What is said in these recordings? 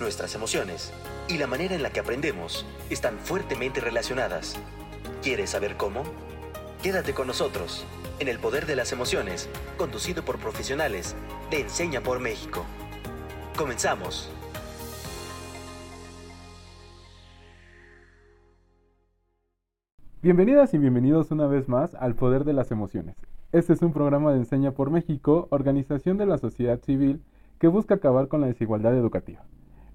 nuestras emociones y la manera en la que aprendemos están fuertemente relacionadas. ¿Quieres saber cómo? Quédate con nosotros en El Poder de las Emociones, conducido por profesionales de Enseña por México. Comenzamos. Bienvenidas y bienvenidos una vez más al Poder de las Emociones. Este es un programa de Enseña por México, organización de la sociedad civil que busca acabar con la desigualdad educativa.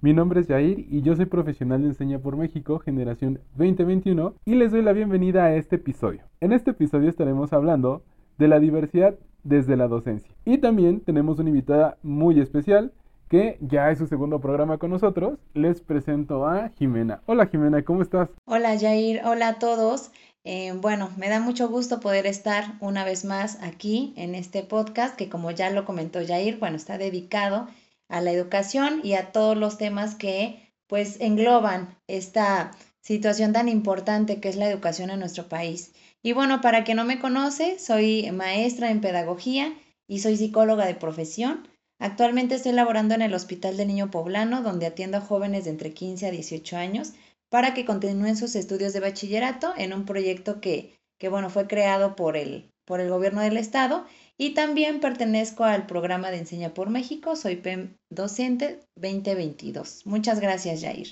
Mi nombre es Jair y yo soy profesional de Enseña por México, generación 2021, y les doy la bienvenida a este episodio. En este episodio estaremos hablando de la diversidad desde la docencia. Y también tenemos una invitada muy especial que ya es su segundo programa con nosotros. Les presento a Jimena. Hola Jimena, ¿cómo estás? Hola Jair, hola a todos. Eh, bueno, me da mucho gusto poder estar una vez más aquí en este podcast que como ya lo comentó Jair, bueno, está dedicado a la educación y a todos los temas que pues engloban esta situación tan importante que es la educación en nuestro país. Y bueno, para quien no me conoce, soy maestra en pedagogía y soy psicóloga de profesión. Actualmente estoy laborando en el Hospital de Niño Poblano, donde atiendo a jóvenes de entre 15 a 18 años para que continúen sus estudios de bachillerato en un proyecto que, que bueno, fue creado por el, por el gobierno del estado y también pertenezco al programa de Enseña por México, soy PEM docente 2022. Muchas gracias, Jair.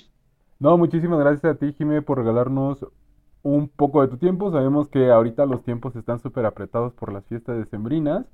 No, muchísimas gracias a ti, Jimé, por regalarnos un poco de tu tiempo. Sabemos que ahorita los tiempos están súper apretados por las fiestas decembrinas,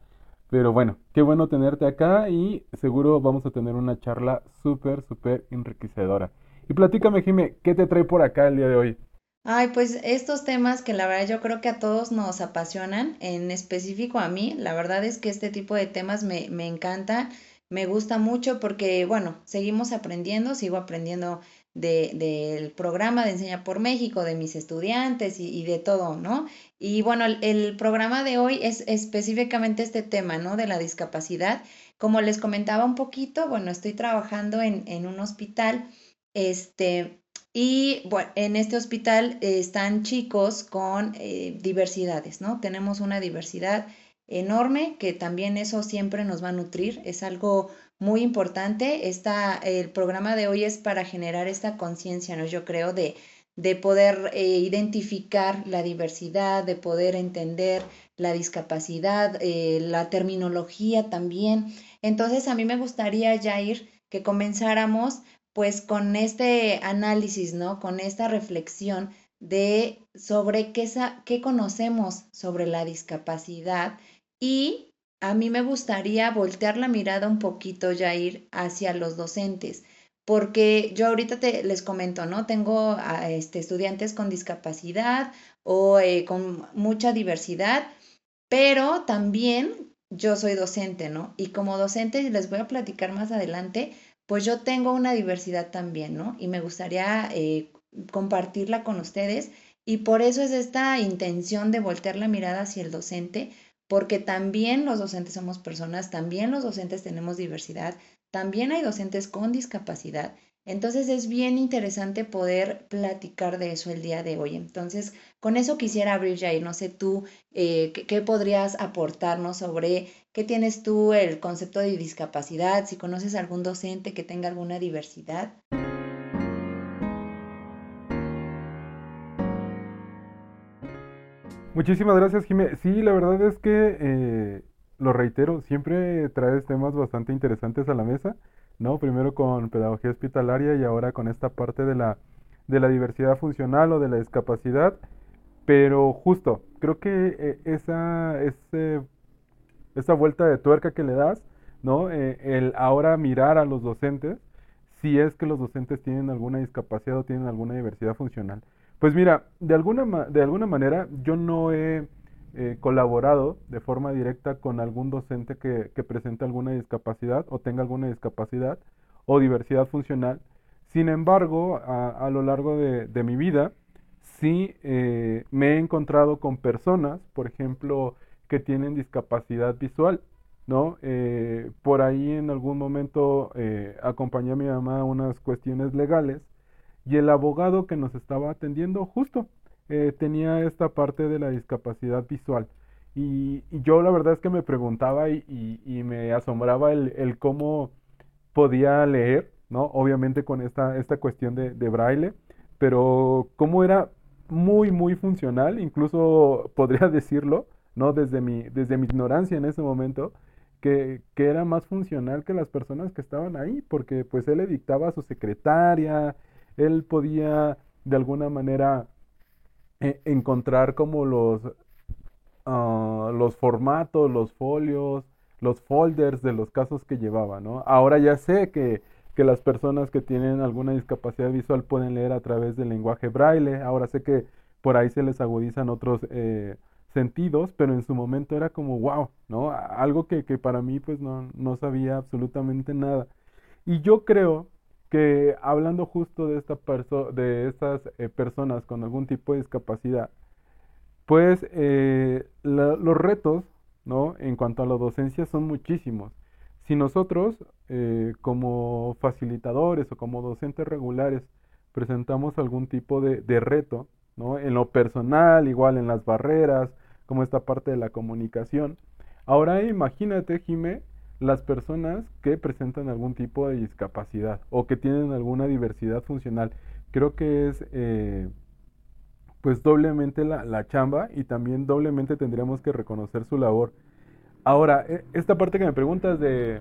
pero bueno, qué bueno tenerte acá y seguro vamos a tener una charla súper, súper enriquecedora. Y platícame, Jimé, ¿qué te trae por acá el día de hoy? Ay, pues estos temas que la verdad yo creo que a todos nos apasionan, en específico a mí, la verdad es que este tipo de temas me, me encanta, me gusta mucho porque, bueno, seguimos aprendiendo, sigo aprendiendo de, del programa de Enseña por México, de mis estudiantes y, de todo, ¿no? Y bueno, el, el, programa de hoy es específicamente este tema, ¿no? De la discapacidad. Como les comentaba un poquito, bueno, estoy trabajando en, en un hospital, este, y bueno, en este hospital eh, están chicos con eh, diversidades, ¿no? Tenemos una diversidad enorme que también eso siempre nos va a nutrir, es algo muy importante. Esta, el programa de hoy es para generar esta conciencia, ¿no? Yo creo de, de poder eh, identificar la diversidad, de poder entender la discapacidad, la terminología también. Entonces a mí me gustaría, Jair, que comenzáramos pues con este análisis, ¿no? Con esta reflexión de sobre qué, qué conocemos sobre la discapacidad y a mí me gustaría voltear la mirada un poquito, ya ir hacia los docentes, porque yo ahorita te, les comento, ¿no? Tengo a, este, estudiantes con discapacidad o eh, con mucha diversidad, pero también yo soy docente, ¿no? Y como docente les voy a platicar más adelante, pues yo tengo una diversidad también, ¿no? Y me gustaría eh, compartirla con ustedes y por eso es esta intención de voltear la mirada hacia el docente, porque también los docentes somos personas, también los docentes tenemos diversidad, también hay docentes con discapacidad entonces es bien interesante poder platicar de eso el día de hoy. Entonces, con eso quisiera abrir ya y no sé tú, eh, ¿qué, ¿qué, podrías aportarnos sobre qué tienes tú el concepto de discapacidad? Si conoces algún docente que tenga alguna diversidad. Muchísimas gracias, Jimé. Sí, la verdad es que, eh, lo reitero, siempre traes temas bastante interesantes a la mesa. ¿no? Primero con pedagogía hospitalaria y ahora con esta parte de la, de la diversidad funcional o de la discapacidad. Pero justo, creo que eh, esa, ese, esa vuelta de tuerca que le das, ¿no? Eh, el ahora mirar a los docentes, si es que los docentes tienen alguna discapacidad o tienen alguna diversidad funcional. Pues mira, de alguna, de alguna manera yo no he eh, colaborado de forma directa con algún docente que, que, presente alguna discapacidad o tenga alguna discapacidad o diversidad funcional. Sin embargo, a, a lo largo de, de, mi vida, sí eh, me he encontrado con personas, por ejemplo, que tienen discapacidad visual. ¿no? Eh, por ahí en algún momento eh, acompañé a mi mamá a unas cuestiones legales y el abogado que nos estaba atendiendo justo eh, tenía esta parte de la discapacidad visual. Y, yo la verdad es que me preguntaba y, me asombraba el, el, cómo podía leer, ¿no? Obviamente con esta, esta cuestión de, de braille, pero cómo era muy, muy funcional, incluso podría decirlo, ¿no? Desde mi, desde mi ignorancia en ese momento, que, que, era más funcional que las personas que estaban ahí, porque pues él le dictaba a su secretaria, él podía de alguna manera eh, encontrar como los, uh, los formatos, los folios, los folders de los casos que llevaba, ¿no? Ahora ya sé que, que las personas que tienen alguna discapacidad visual pueden leer a través del lenguaje braille, ahora sé que por ahí se les agudizan otros eh, sentidos, pero en su momento era como wow, ¿no? Algo que, para mí pues no, no, sabía absolutamente nada. Y yo creo que hablando justo de, esta de estas eh, personas con algún tipo de discapacidad, pues eh, los retos, ¿no? En cuanto a la docencia son muchísimos. Si nosotros, eh, como facilitadores o como docentes regulares, presentamos algún tipo de reto, En lo personal, igual en las barreras, como esta parte de la comunicación. Ahora imagínate, Jime, las personas que presentan algún tipo de discapacidad o que tienen alguna diversidad funcional. Creo que es eh, pues doblemente la, chamba y también doblemente tendríamos que reconocer su labor. Ahora, e, esta parte que me preguntas de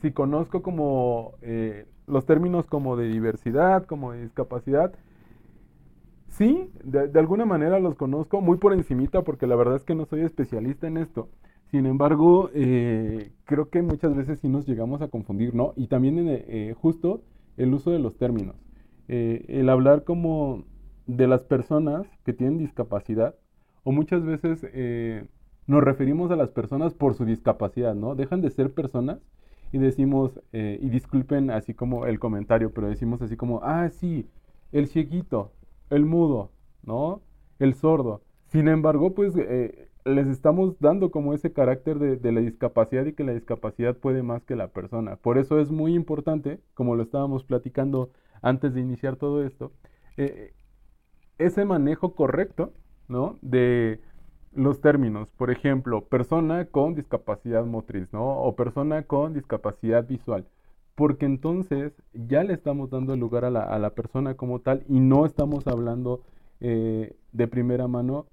si conozco como eh, los términos como de diversidad, como de discapacidad, Sí, de, alguna manera los conozco muy por encimita porque la verdad es que no soy especialista en esto. Sin embargo, eh, creo que muchas veces sí nos llegamos a confundir, ¿no? Y también eh, justo el uso de los términos. Eh, el hablar como de las personas que tienen discapacidad o muchas veces nos referimos a las personas por su discapacidad, ¿no? Dejan de ser personas y decimos, y disculpen así como el comentario, pero decimos así como, ah, sí, el cieguito, el mudo, ¿no? El sordo. Sin embargo, pues eh, les estamos dando como ese carácter de, la discapacidad y que la discapacidad puede más que la persona. Por eso es muy importante, como lo estábamos platicando antes de iniciar todo esto, eh, ese manejo correcto, ¿no? De los términos, por ejemplo, persona con discapacidad motriz, ¿no? O persona con discapacidad visual porque entonces ya le estamos dando lugar a la, a la persona como tal y no estamos hablando eh, de primera mano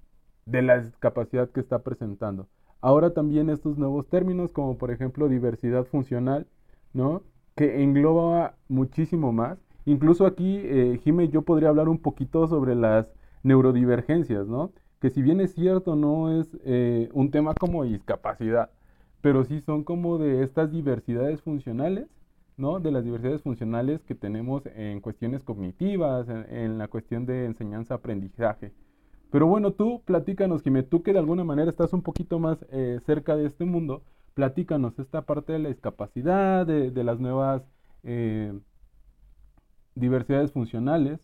de la discapacidad que está presentando. Ahora también estos nuevos términos, como por ejemplo diversidad funcional, ¿no? Que engloba muchísimo más. Incluso aquí, eh, yo podría hablar un poquito sobre las neurodivergencias, ¿no? Que si bien es cierto, no es eh, un tema como discapacidad, pero sí son como de estas diversidades funcionales de las diversidades funcionales que tenemos en cuestiones cognitivas, en, la cuestión de enseñanza-aprendizaje. Pero bueno, tú platícanos, Jimé, tú que de alguna manera estás un poquito más eh, cerca de este mundo, platícanos esta parte de la discapacidad, de, las nuevas eh, diversidades funcionales.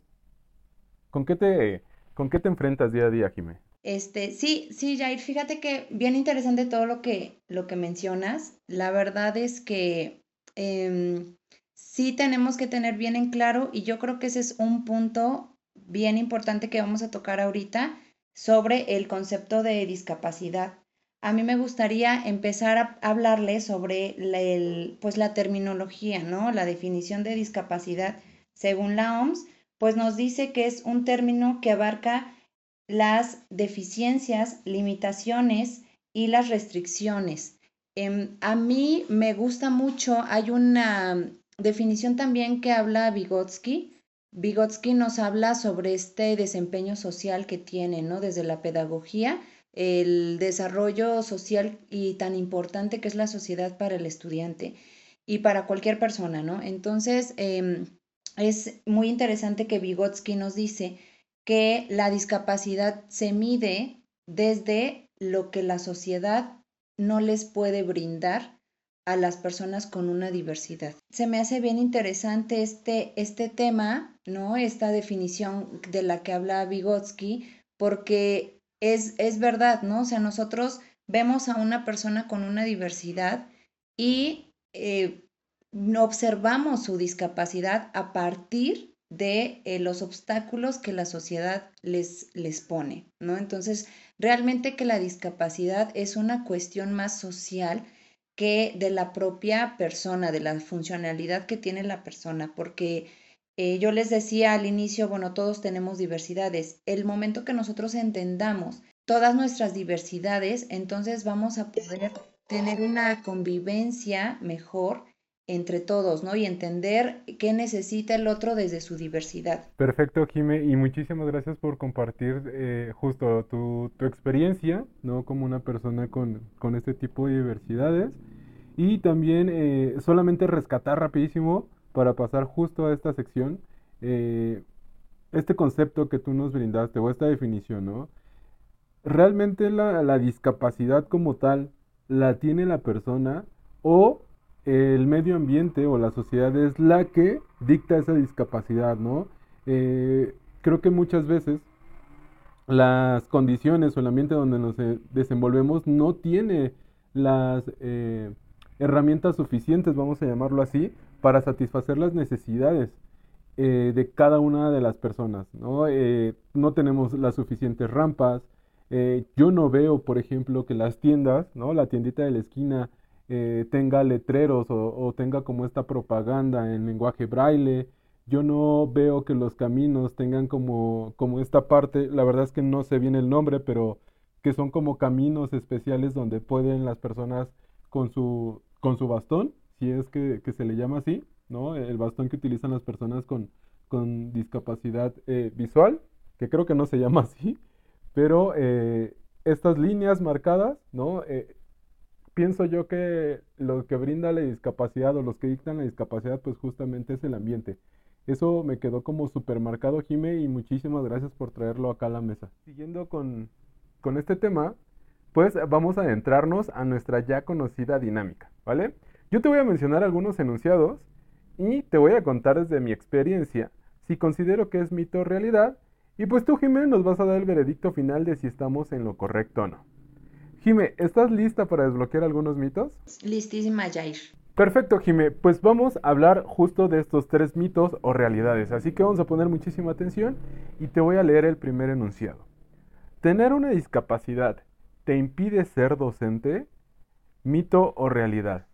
¿Con qué, te, ¿Con qué te enfrentas día a día, Jimé? Este, sí, sí, Jair, fíjate que bien interesante todo lo que, lo que mencionas. La verdad es que Em, sí tenemos que tener bien en claro, y yo creo que ese es un punto bien importante que vamos a tocar ahorita sobre el concepto de discapacidad. A mí me gustaría empezar a hablarle sobre la, pues la terminología, ¿no? La definición de discapacidad según la OMS, pues nos dice que es un término que abarca las deficiencias, limitaciones y las restricciones Em, a mí me gusta mucho, hay una definición también que habla Vygotsky. Vygotsky nos habla sobre este desempeño social que tiene, ¿no? Desde la pedagogía, el desarrollo social y tan importante que es la sociedad para el estudiante y para cualquier persona, ¿no? Entonces, em, es muy interesante que Vygotsky nos dice que la discapacidad se mide desde lo que la sociedad no les puede brindar a las personas con una diversidad. Se me hace bien interesante este, este tema, ¿no? Esta definición de la que habla Vygotsky, porque es, es verdad, ¿no? O sea, nosotros vemos a una persona con una diversidad y eh, observamos su discapacidad a partir de eh, los obstáculos que la sociedad les, les pone, ¿no? Entonces, realmente que la discapacidad es una cuestión más social que de la propia persona, de la funcionalidad que tiene la persona, porque eh, yo les decía al inicio, bueno, todos tenemos diversidades. El momento que nosotros entendamos todas nuestras diversidades, entonces vamos a poder tener una convivencia mejor entre todos, ¿no? Y entender qué necesita el otro desde su diversidad. Perfecto, Jime, y muchísimas gracias por compartir eh, justo tu, tu, experiencia, ¿no? Como una persona con, con este tipo de diversidades. Y también eh, solamente rescatar rapidísimo para pasar justo a esta sección, eh, este concepto que tú nos brindaste o esta definición, ¿no? ¿Realmente la, la discapacidad como tal la tiene la persona o el medio ambiente o la sociedad es la que dicta esa discapacidad, ¿no? Eh, creo que muchas veces las condiciones o el ambiente donde nos eh, desenvolvemos no tiene las herramientas suficientes, vamos a llamarlo así, para satisfacer las necesidades eh, de cada una de las personas. ¿no? Eh, no tenemos las suficientes rampas. Eh, yo no veo, por ejemplo, que las tiendas, ¿no? la tiendita de la esquina, tenga letreros o, o, tenga como esta propaganda en lenguaje braille. Yo no veo que los caminos tengan como, como esta parte, la verdad es que no sé bien el nombre, pero que son como caminos especiales donde pueden las personas con su, con su bastón si es que, se le llama así, ¿no? El bastón que utilizan las personas con, con discapacidad eh, visual, que creo que no se llama así, pero eh, estas líneas marcadas, ¿no? Eh, pienso yo que lo que brinda la discapacidad o los que dictan la discapacidad, pues justamente es el ambiente. Eso me quedó como súper marcado, Jime, y muchísimas gracias por traerlo acá a la mesa. Siguiendo con, con este tema, pues vamos a adentrarnos a nuestra ya conocida dinámica, ¿vale? Yo te voy a mencionar algunos enunciados y te voy a contar desde mi experiencia si considero que es mito o realidad. Y pues tú, Jimé, nos vas a dar el veredicto final de si estamos en lo correcto o no. Jimé, ¿estás lista para desbloquear algunos mitos? Listísima, Jair. Perfecto, Jimé. Pues vamos a hablar justo de estos tres mitos o realidades. Así que vamos a poner muchísima atención y te voy a leer el primer enunciado. ¿Tener una discapacidad te impide ser docente? ¿Mito o realidad?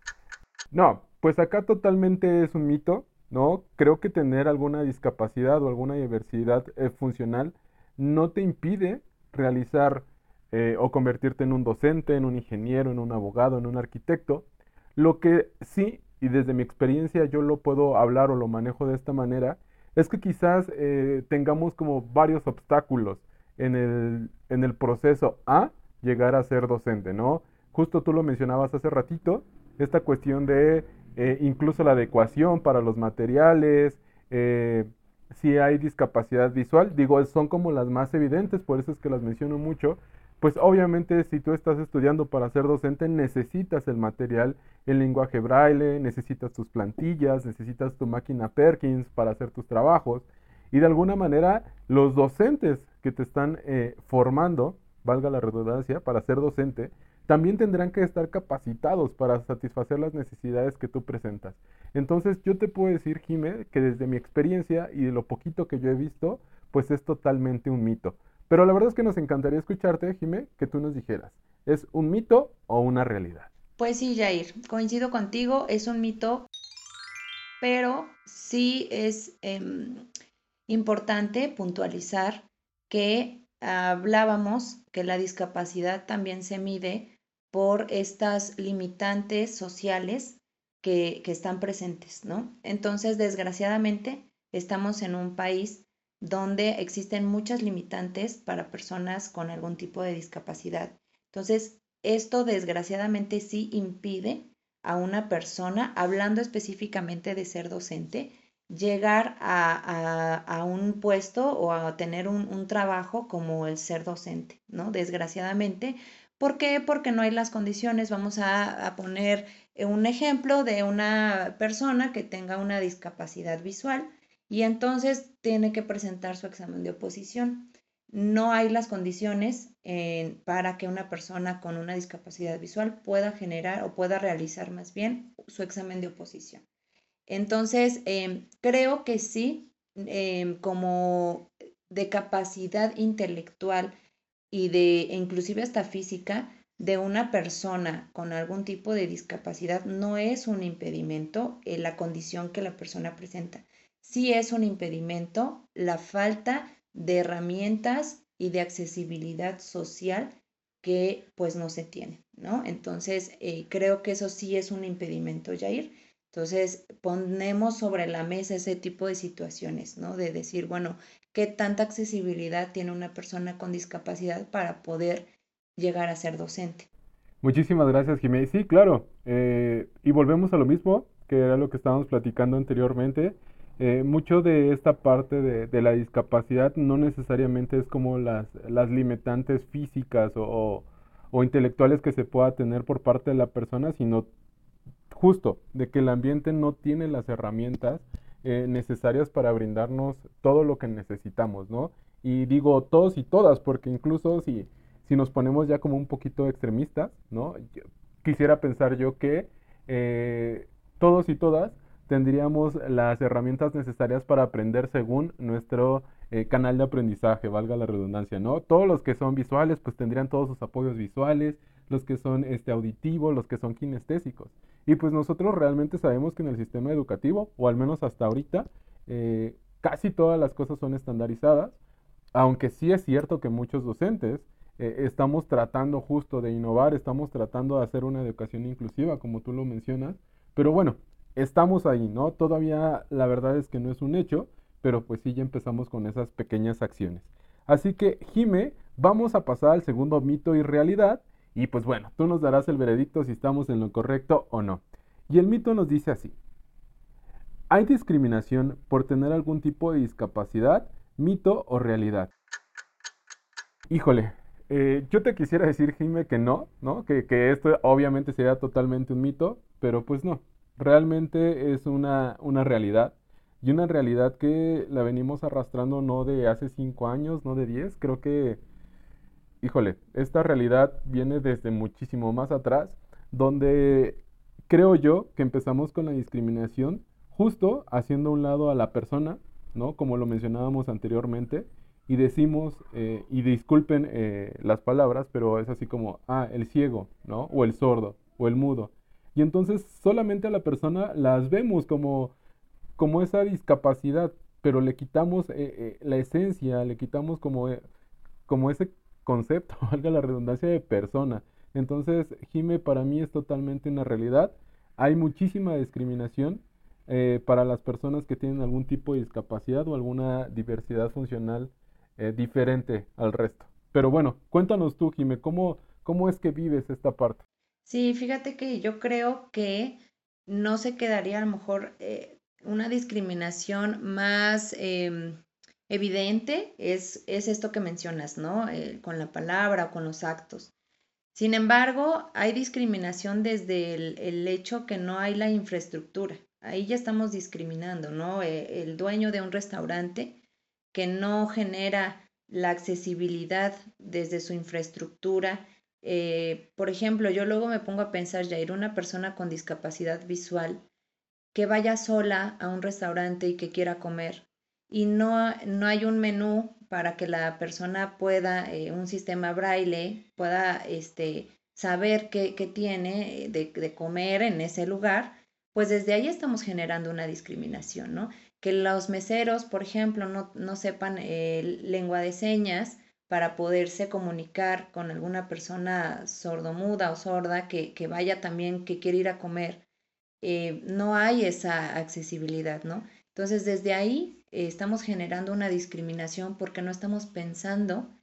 No, pues acá totalmente es un mito, ¿no? Creo que tener alguna discapacidad o alguna diversidad eh, funcional no te impide realizar eh, o convertirte en un docente, en un ingeniero, en un abogado, en un arquitecto. Lo que sí, y desde mi experiencia yo lo puedo hablar o lo manejo de esta manera, es que quizás eh, tengamos como varios obstáculos en el, en el proceso a llegar a ser docente, ¿no? Justo tú lo mencionabas hace ratito, esta cuestión de eh, incluso la adecuación para los materiales, si hay discapacidad visual, digo, son como las más evidentes, por eso es que las menciono mucho, pues obviamente si tú estás estudiando para ser docente necesitas el material en lenguaje braille, necesitas tus plantillas, necesitas tu máquina Perkins para hacer tus trabajos y de alguna manera los docentes que te están eh, formando, valga la redundancia, para ser docente, también tendrán que estar capacitados para satisfacer las necesidades que tú presentas. Entonces yo te puedo decir, Jime, que desde mi experiencia y de lo poquito que yo he visto, pues es totalmente un mito. Pero la verdad es que nos encantaría escucharte, Jime, que tú nos dijeras, ¿es un mito o una realidad? Pues sí, Jair, coincido contigo, es un mito, pero sí es em, importante puntualizar que hablábamos que la discapacidad también se mide por estas limitantes sociales que, están presentes, ¿no? Entonces, desgraciadamente, estamos en un país donde existen muchas limitantes para personas con algún tipo de discapacidad. Entonces, esto desgraciadamente sí impide a una persona, hablando específicamente de ser docente, llegar a, un puesto o a tener un, un, trabajo como el ser docente, ¿no? Desgraciadamente, ¿Por qué? Porque no hay las condiciones. Vamos a, poner eh, un ejemplo de una persona que tenga una discapacidad visual y entonces tiene que presentar su examen de oposición. No hay las condiciones para que una persona con una discapacidad visual pueda generar o pueda realizar más bien su examen de oposición. Entonces, em, creo que sí, em, como de capacidad intelectual y de inclusive hasta física, de una persona con algún tipo de discapacidad no es un impedimento en la condición que la persona presenta. Sí es un impedimento la falta de herramientas y de accesibilidad social que pues no se tiene, ¿no? Entonces, eh, creo que eso sí es un impedimento, Jair. Entonces, ponemos sobre la mesa ese tipo de situaciones, ¿no? De decir, bueno, ¿qué tanta accesibilidad tiene una persona con discapacidad para poder llegar a ser docente? Muchísimas gracias, Jiménez. Sí, claro. Eh, y volvemos a lo mismo, que era lo que estábamos platicando anteriormente. Eh, mucho de esta parte de, la discapacidad no necesariamente es como las, las limitantes físicas o, intelectuales que se pueda tener por parte de la persona, sino justo de que el ambiente no tiene las herramientas eh, necesarias para brindarnos todo lo que necesitamos, ¿no? Y digo todos y todas, porque incluso si, si nos ponemos ya como un poquito extremistas, ¿no? quisiera pensar yo que eh, todos y todas tendríamos las herramientas necesarias para aprender según nuestro eh, canal de aprendizaje, valga la redundancia, ¿no? Todos los que son visuales, pues tendrían todos sus apoyos visuales, los que son este, auditivos, los que son kinestésicos. Y pues nosotros realmente sabemos que en el sistema educativo, o al menos hasta ahorita, eh, casi todas las cosas son estandarizadas, aunque sí es cierto que muchos docentes eh, estamos tratando justo de innovar, estamos tratando de hacer una educación inclusiva, como tú lo mencionas, pero bueno, estamos ahí, ¿no? Todavía la verdad es que no es un hecho, pero pues sí ya empezamos con esas pequeñas acciones. Así que, Jime, vamos a pasar al segundo mito y realidad. Y pues bueno, tú nos darás el veredicto si estamos en lo correcto o no. Y el mito nos dice así. ¿Hay discriminación por tener algún tipo de discapacidad, mito o realidad? Híjole, eh, yo te quisiera decir, Jime, que no, ¿no? Que, que esto obviamente sería totalmente un mito, pero pues no realmente es una, una realidad y una realidad que la venimos arrastrando no de hace cinco años, no de diez, creo que, híjole, esta realidad viene desde muchísimo más atrás, donde creo yo que empezamos con la discriminación justo haciendo un lado a la persona, ¿no? Como lo mencionábamos anteriormente, y decimos, eh, y disculpen eh, las palabras, pero es así como, ah, el ciego, ¿no? O el sordo, o el mudo. Y entonces solamente a la persona las vemos como, como esa discapacidad, pero le quitamos eh, eh, la esencia, le quitamos como, eh, como ese concepto, valga la redundancia, de persona. Entonces, Jime para mí es totalmente una realidad. Hay muchísima discriminación para las personas que tienen algún tipo de discapacidad o alguna diversidad funcional diferente al resto. Pero bueno, cuéntanos tú, Jime, ¿cómo, ¿cómo es que vives esta parte? Sí, fíjate que yo creo que no se quedaría a lo mejor eh, una discriminación más em, evidente, es, es, esto que mencionas, ¿no? Eh, con la palabra o con los actos. Sin embargo, hay discriminación desde el, hecho que no hay la infraestructura. Ahí ya estamos discriminando, ¿no? Eh, el dueño de un restaurante que no genera la accesibilidad desde su infraestructura, eh, por ejemplo, yo luego me pongo a pensar, ir una persona con discapacidad visual que vaya sola a un restaurante y que quiera comer y no, no hay un menú para que la persona pueda, eh, un sistema braille, pueda este, saber qué, qué tiene de, de, comer en ese lugar, pues desde ahí estamos generando una discriminación, ¿no? Que los meseros, por ejemplo, no, no sepan eh, lengua de señas para poderse comunicar con alguna persona sordomuda o sorda que, vaya también, que quiere ir a comer, eh, no hay esa accesibilidad, ¿no? Entonces, desde ahí eh, estamos generando una discriminación porque no estamos pensando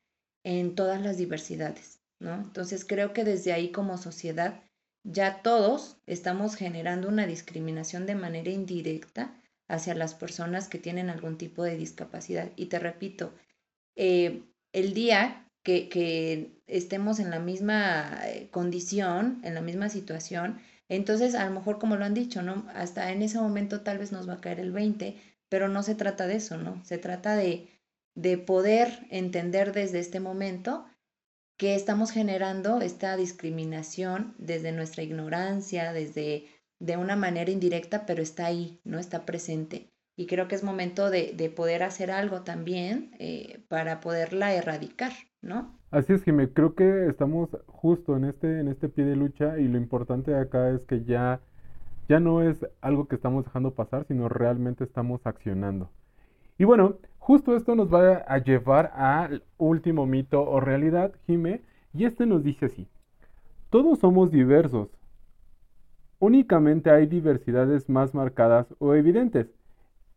en todas las diversidades, ¿no? Entonces, creo que desde ahí como sociedad ya todos estamos generando una discriminación de manera indirecta hacia las personas que tienen algún tipo de discapacidad. Y te repito, eh, el día que, estemos en la misma eh, condición, en la misma situación, entonces a lo mejor como lo han dicho, ¿no? Hasta en ese momento tal vez nos va a caer el 20, pero no se trata de eso, ¿no? Se trata de, de poder entender desde este momento que estamos generando esta discriminación desde nuestra ignorancia, desde de una manera indirecta, pero está ahí, ¿no? Está presente y creo que es momento de, poder hacer algo también eh, para poderla erradicar, ¿no? Así es, Jimé, creo que estamos justo en este, en este pie de lucha y lo importante de acá es que ya, ya no es algo que estamos dejando pasar, sino realmente estamos accionando. Y bueno, justo esto nos va a llevar al último mito o realidad, Jimé, y este nos dice así, todos somos diversos, únicamente hay diversidades más marcadas o evidentes,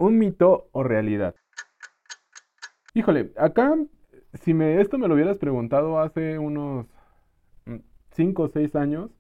un mito o realidad. Híjole, acá si me, esto me lo hubieras preguntado hace unos 5 mm, o 6 años,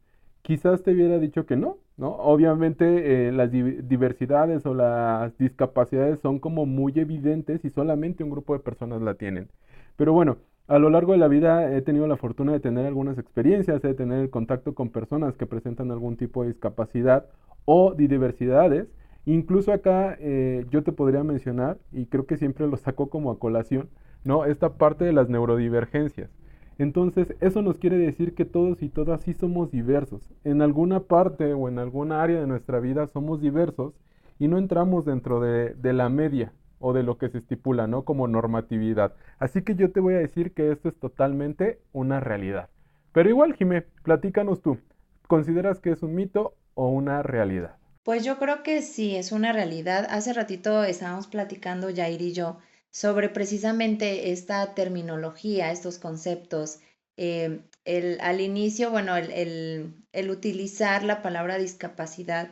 quizás te hubiera dicho que no, ¿no? Obviamente eh, las diversidades o las discapacidades son como muy evidentes y solamente un grupo de personas la tienen. Pero bueno, a lo largo de la vida he tenido la fortuna de tener algunas experiencias, de tener el contacto con personas que presentan algún tipo de discapacidad o de diversidades. Incluso acá eh, yo te podría mencionar, y creo que siempre lo saco como a colación, ¿no? Esta parte de las neurodivergencias. Entonces, eso nos quiere decir que todos y todas sí somos diversos. En alguna parte o en alguna área de nuestra vida somos diversos y no entramos dentro de, la media o de lo que se estipula, ¿no? Como normatividad. Así que yo te voy a decir que esto es totalmente una realidad. Pero igual, Jimé, platícanos tú. ¿Consideras que es un mito o una realidad? Pues yo creo que sí, es una realidad. Hace ratito estábamos platicando Jair y yo sobre precisamente esta terminología, estos conceptos. Eh, el, al inicio, bueno, el, el, utilizar la palabra discapacidad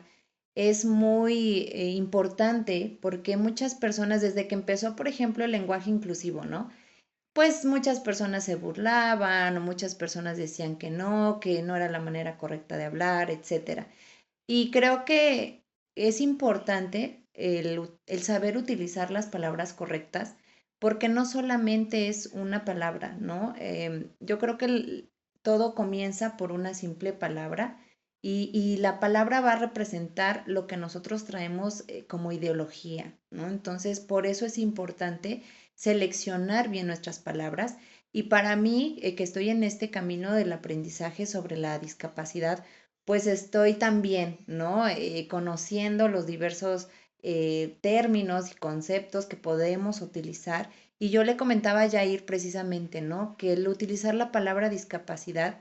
es muy eh, importante porque muchas personas, desde que empezó, por ejemplo, el lenguaje inclusivo, ¿no? Pues muchas personas se burlaban o muchas personas decían que no, que no era la manera correcta de hablar, etc. Y creo que es importante el, saber utilizar las palabras correctas, porque no solamente es una palabra, ¿no? Em, yo creo que todo comienza por una simple palabra y, la palabra va a representar lo que nosotros traemos eh, como ideología, ¿no? Entonces, por eso es importante seleccionar bien nuestras palabras y para mí, eh, que estoy en este camino del aprendizaje sobre la discapacidad, pues estoy también, ¿no? Eh, conociendo los diversos eh, términos y conceptos que podemos utilizar. Y yo le comentaba a Jair precisamente, ¿no? Que el utilizar la palabra discapacidad,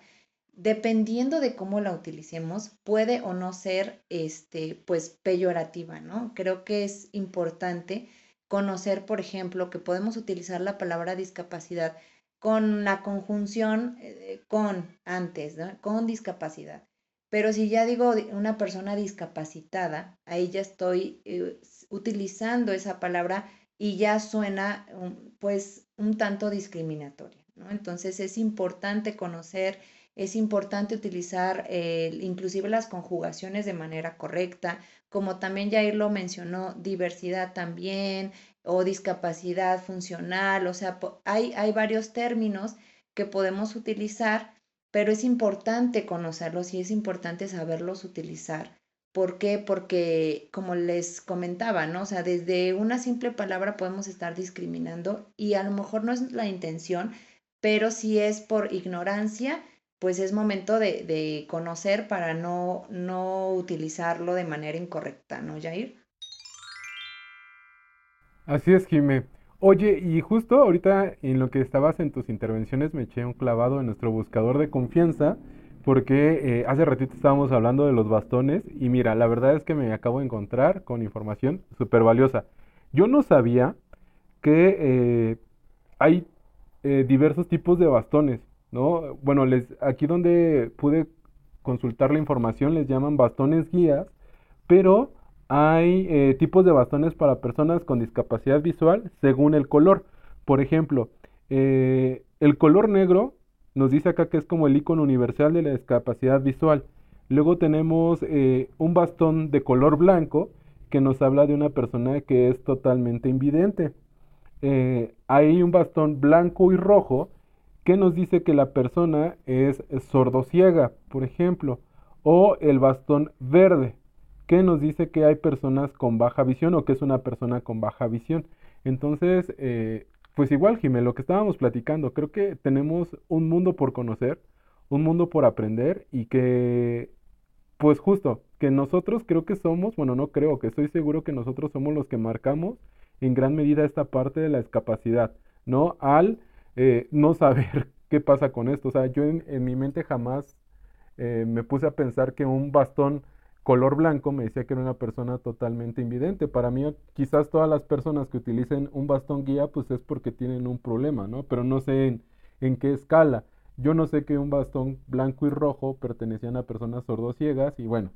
dependiendo de cómo la utilicemos, puede o no ser, este, pues, peyorativa, ¿no? Creo que es importante conocer, por ejemplo, que podemos utilizar la palabra discapacidad con la conjunción eh, con antes, ¿no? Con discapacidad. Pero si ya digo una persona discapacitada, ahí ya estoy eh, utilizando esa palabra y ya suena pues un tanto discriminatoria. ¿no? Entonces es importante conocer, es importante utilizar eh, inclusive las conjugaciones de manera correcta, como también Jair lo mencionó, diversidad también o discapacidad funcional, o sea, hay, hay varios términos que podemos utilizar pero es importante conocerlos y es importante saberlos utilizar. ¿Por qué? Porque, como les comentaba, ¿no? O sea, desde una simple palabra podemos estar discriminando y a lo mejor no es la intención, pero si es por ignorancia, pues es momento de, de conocer para no, no utilizarlo de manera incorrecta, ¿no, Jair? Así es, Jimé. Oye, y justo ahorita en lo que estabas en tus intervenciones me eché un clavado en nuestro buscador de confianza porque eh, hace ratito estábamos hablando de los bastones y mira, la verdad es que me acabo de encontrar con información súper valiosa. Yo no sabía que eh, hay eh, diversos tipos de bastones, ¿no? Bueno, les, aquí donde pude consultar la información les llaman bastones guías, pero hay eh, tipos de bastones para personas con discapacidad visual según el color. Por ejemplo, eh, el color negro nos dice acá que es como el icono universal de la discapacidad visual. Luego tenemos eh, un bastón de color blanco que nos habla de una persona que es totalmente invidente. hay un bastón blanco y rojo que nos dice que la persona es sordociega, por ejemplo. O el bastón verde que nos dice que hay personas con baja visión o que es una persona con baja visión. Entonces, eh, pues igual, Jimé, lo que estábamos platicando, creo que tenemos un mundo por conocer, un mundo por aprender y que, pues justo, que nosotros creo que somos, bueno, no creo, que estoy seguro que nosotros somos los que marcamos en gran medida esta parte de la discapacidad, ¿no? Al eh, no saber ¿qué pasa con esto? O sea, yo en, mi mente jamás eh, me puse a pensar que un bastón color blanco me decía que era una persona totalmente invidente. Para mí, quizás todas las personas que utilicen un bastón guía, pues es porque tienen un problema, ¿no? Pero no sé en, en qué escala. Yo no sé que un bastón blanco y rojo pertenecían a personas sordociegas y bueno,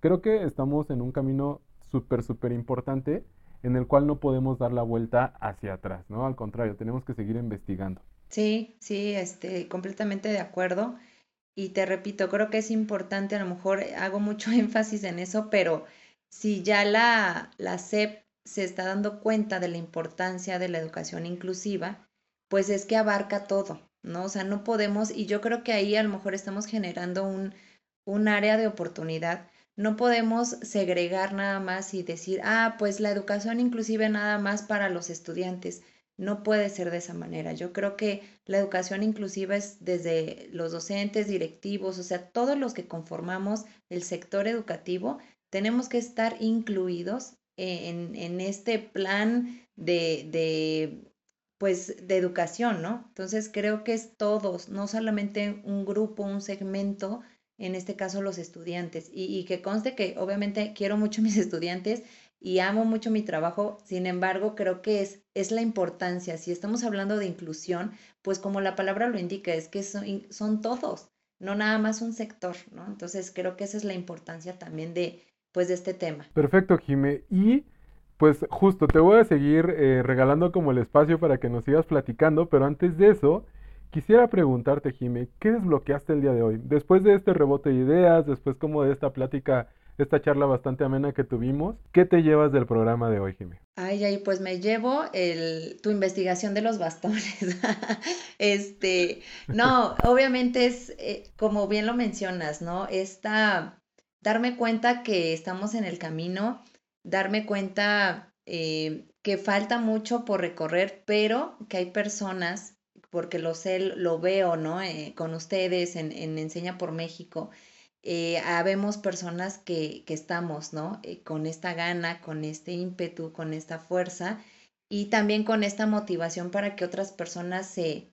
creo que estamos en un camino súper, súper importante en el cual no podemos dar la vuelta hacia atrás, ¿no? Al contrario, tenemos que seguir investigando. Sí, sí, este, completamente de acuerdo. Y te repito, creo que es importante, a lo mejor hago mucho énfasis en eso, pero si ya la, la SEP se está dando cuenta de la importancia de la educación inclusiva, pues es que abarca todo, ¿no? O sea, no podemos, y yo creo que ahí a lo mejor estamos generando un, un área de oportunidad. No podemos segregar nada más y decir, ah, pues la educación inclusive nada más para los estudiantes. No puede ser de esa manera. Yo creo que la educación inclusiva es desde los docentes, directivos, o sea, todos los que conformamos el sector educativo, tenemos que estar incluidos en, en este plan de, de, pues, de educación, ¿no? Entonces creo que es todos, no solamente un grupo, un segmento, en este caso los estudiantes. Y, y que conste que obviamente quiero mucho a mis estudiantes y amo mucho mi trabajo, sin embargo, creo que es, es la importancia. Si estamos hablando de inclusión, pues como la palabra lo indica, es que son, son todos, no nada más un sector, ¿no? Entonces creo que esa es la importancia también de, pues, de este tema. Perfecto, Jime. Y pues justo te voy a seguir eh, regalando como el espacio para que nos sigas platicando, pero antes de eso, quisiera preguntarte, Jime, ¿qué desbloqueaste el día de hoy? Después de este rebote de ideas, después como de esta plática, esta charla bastante amena que tuvimos, ¿qué te llevas del programa de hoy, Jime? Ay, ay, pues me llevo el, tu investigación de los bastones. este, no, obviamente es, eh, como bien lo mencionas, ¿no? Esta, darme cuenta que estamos en el camino darme cuenta eh, que falta mucho por recorrer, pero que hay personas, porque lo sé, lo veo, ¿no? Eh, con ustedes en, Enseña por México, eh, habemos personas que, que estamos, ¿no? con esta gana, con este ímpetu, con esta fuerza y también con esta motivación para que otras personas se,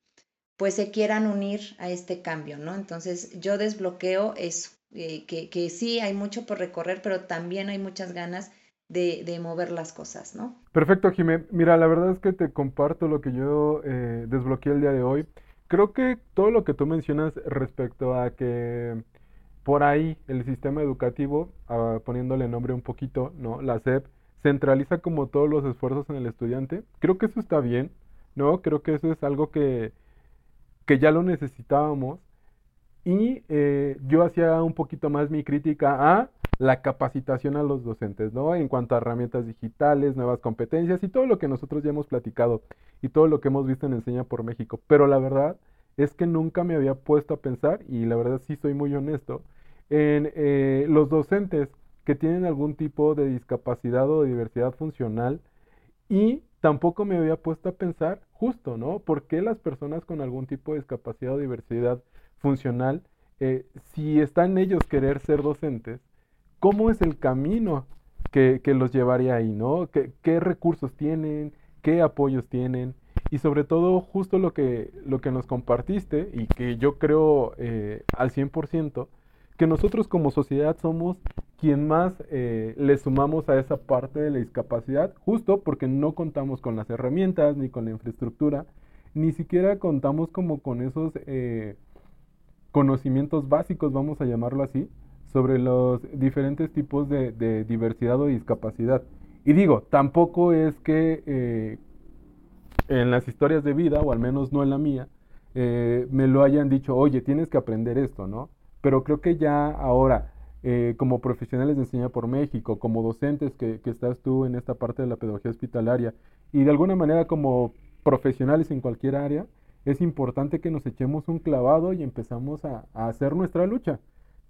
pues se quieran unir a este cambio, ¿no? Entonces yo desbloqueo eso, que, que sí hay mucho por recorrer, pero también hay muchas ganas de, mover las cosas, ¿no? Perfecto, Jimé. Mira, la verdad es que te comparto lo que yo eh, desbloqueé el día de hoy. Creo que todo lo que tú mencionas respecto a que por ahí el sistema educativo, ah, poniéndole nombre un poquito, ¿no? La SEP, centraliza como todos los esfuerzos en el estudiante. Creo que eso está bien, ¿no? Creo que eso es algo que, que ya lo necesitábamos. Y eh, yo hacía un poquito más mi crítica a la capacitación a los docentes, ¿no? En cuanto a herramientas digitales, nuevas competencias y todo lo que nosotros ya hemos platicado y todo lo que hemos visto en Enseña por México. Pero la verdad es que nunca me había puesto a pensar, y la verdad sí soy muy honesto, en eh, los docentes que tienen algún tipo de discapacidad o diversidad funcional y tampoco me había puesto a pensar justo, ¿no? ¿Por qué las personas con algún tipo de discapacidad o diversidad funcional, eh, si están ellos querer ser docentes, cómo es el camino que, los llevaría ahí, ¿no? ¿Qué, recursos tienen? ¿Qué apoyos tienen? Y sobre todo, justo lo que, lo que nos compartiste y que yo creo eh, al 100%, que nosotros como sociedad somos quien más eh, le sumamos a esa parte de la discapacidad, justo porque no contamos con las herramientas ni con la infraestructura, ni siquiera contamos como con esos eh, conocimientos básicos, vamos a llamarlo así, sobre los diferentes tipos de, diversidad o discapacidad. Y digo, tampoco es que eh, en las historias de vida, o al menos no en la mía, eh, me lo hayan dicho, oye, tienes que aprender esto, ¿no? Pero creo que ya ahora, eh, como profesionales de Enseña por México, como docentes que, estás tú en esta parte de la pedagogía hospitalaria, y de alguna manera como profesionales en cualquier área, es importante que nos echemos un clavado y empezamos a hacer nuestra lucha.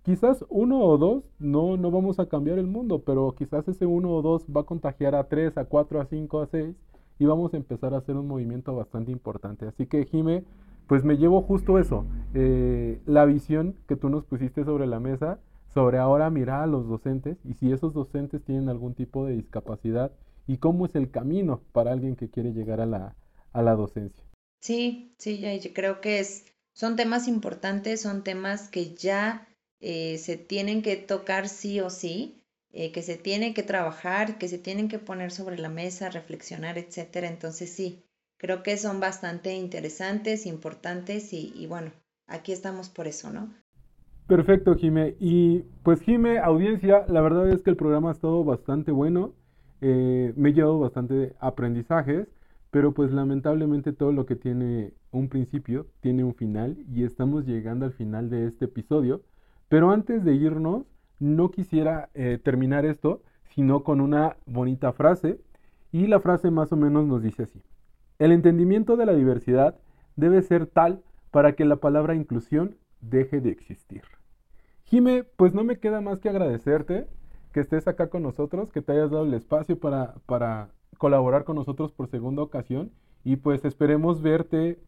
Quizás uno o dos no, no vamos a cambiar el mundo, pero quizás ese uno o dos va a contagiar a tres, a cuatro, a cinco, a seis y vamos a empezar a hacer un movimiento bastante importante. Así que Jime, pues me llevo justo eso, eh, la visión que tú nos pusiste sobre la mesa, sobre ahora mirar a los docentes y si esos docentes tienen algún tipo de discapacidad y cómo es el camino para alguien que quiere llegar a la, a la docencia. Sí, sí, yo creo que es son temas importantes, son temas que ya eh, se tienen que tocar sí o sí, eh, que se tienen que trabajar, que se tienen que poner sobre la mesa, reflexionar, etcétera. Entonces sí, creo que son bastante interesantes, importantes y, bueno, aquí estamos por eso, ¿no? Perfecto, Jime. Y pues Jime, audiencia, la verdad es que el programa ha estado bastante bueno. Eh, me he llevado bastante aprendizajes, pero pues lamentablemente todo lo que tiene un principio tiene un final y estamos llegando al final de este episodio. Pero antes de irnos, no quisiera eh, terminar esto, sino con una bonita frase. Y la frase más o menos nos dice así. El entendimiento de la diversidad debe ser tal para que la palabra inclusión deje de existir. Jime, pues no me queda más que agradecerte que estés acá con nosotros, que te hayas dado el espacio para, para colaborar con nosotros por segunda ocasión y pues esperemos verte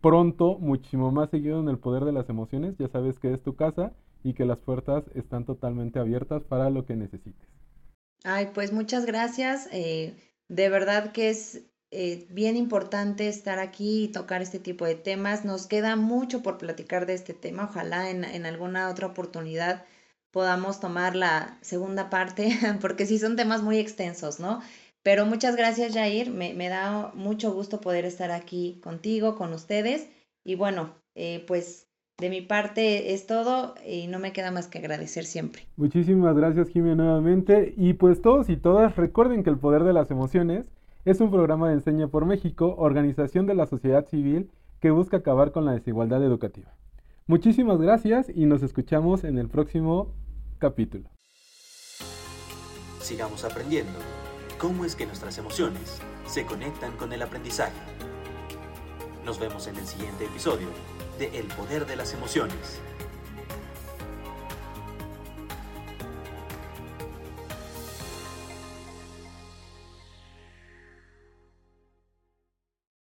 pronto, muchísimo más seguido en el poder de las emociones. Ya sabes que es tu casa y que las puertas están totalmente abiertas para lo que necesites. Ay, pues muchas gracias. Eh, de verdad que es eh, bien importante estar aquí y tocar este tipo de temas. Nos queda mucho por platicar de este tema. Ojalá en, en alguna otra oportunidad podamos tomar la segunda parte, porque sí son temas muy extensos, ¿no? Pero muchas gracias, Jair. Me, me da mucho gusto poder estar aquí contigo, con ustedes. Y bueno, eh, pues de mi parte es todo y no me queda más que agradecer siempre. Muchísimas gracias, Jimmy, nuevamente. Y pues todos y todas recuerden que el poder de las emociones es un programa de Enseña por México, organización de la sociedad civil que busca acabar con la desigualdad educativa. Muchísimas gracias y nos escuchamos en el próximo capítulo. Sigamos aprendiendo cómo es que nuestras emociones se conectan con el aprendizaje. Nos vemos en el siguiente episodio de El Poder de las Emociones.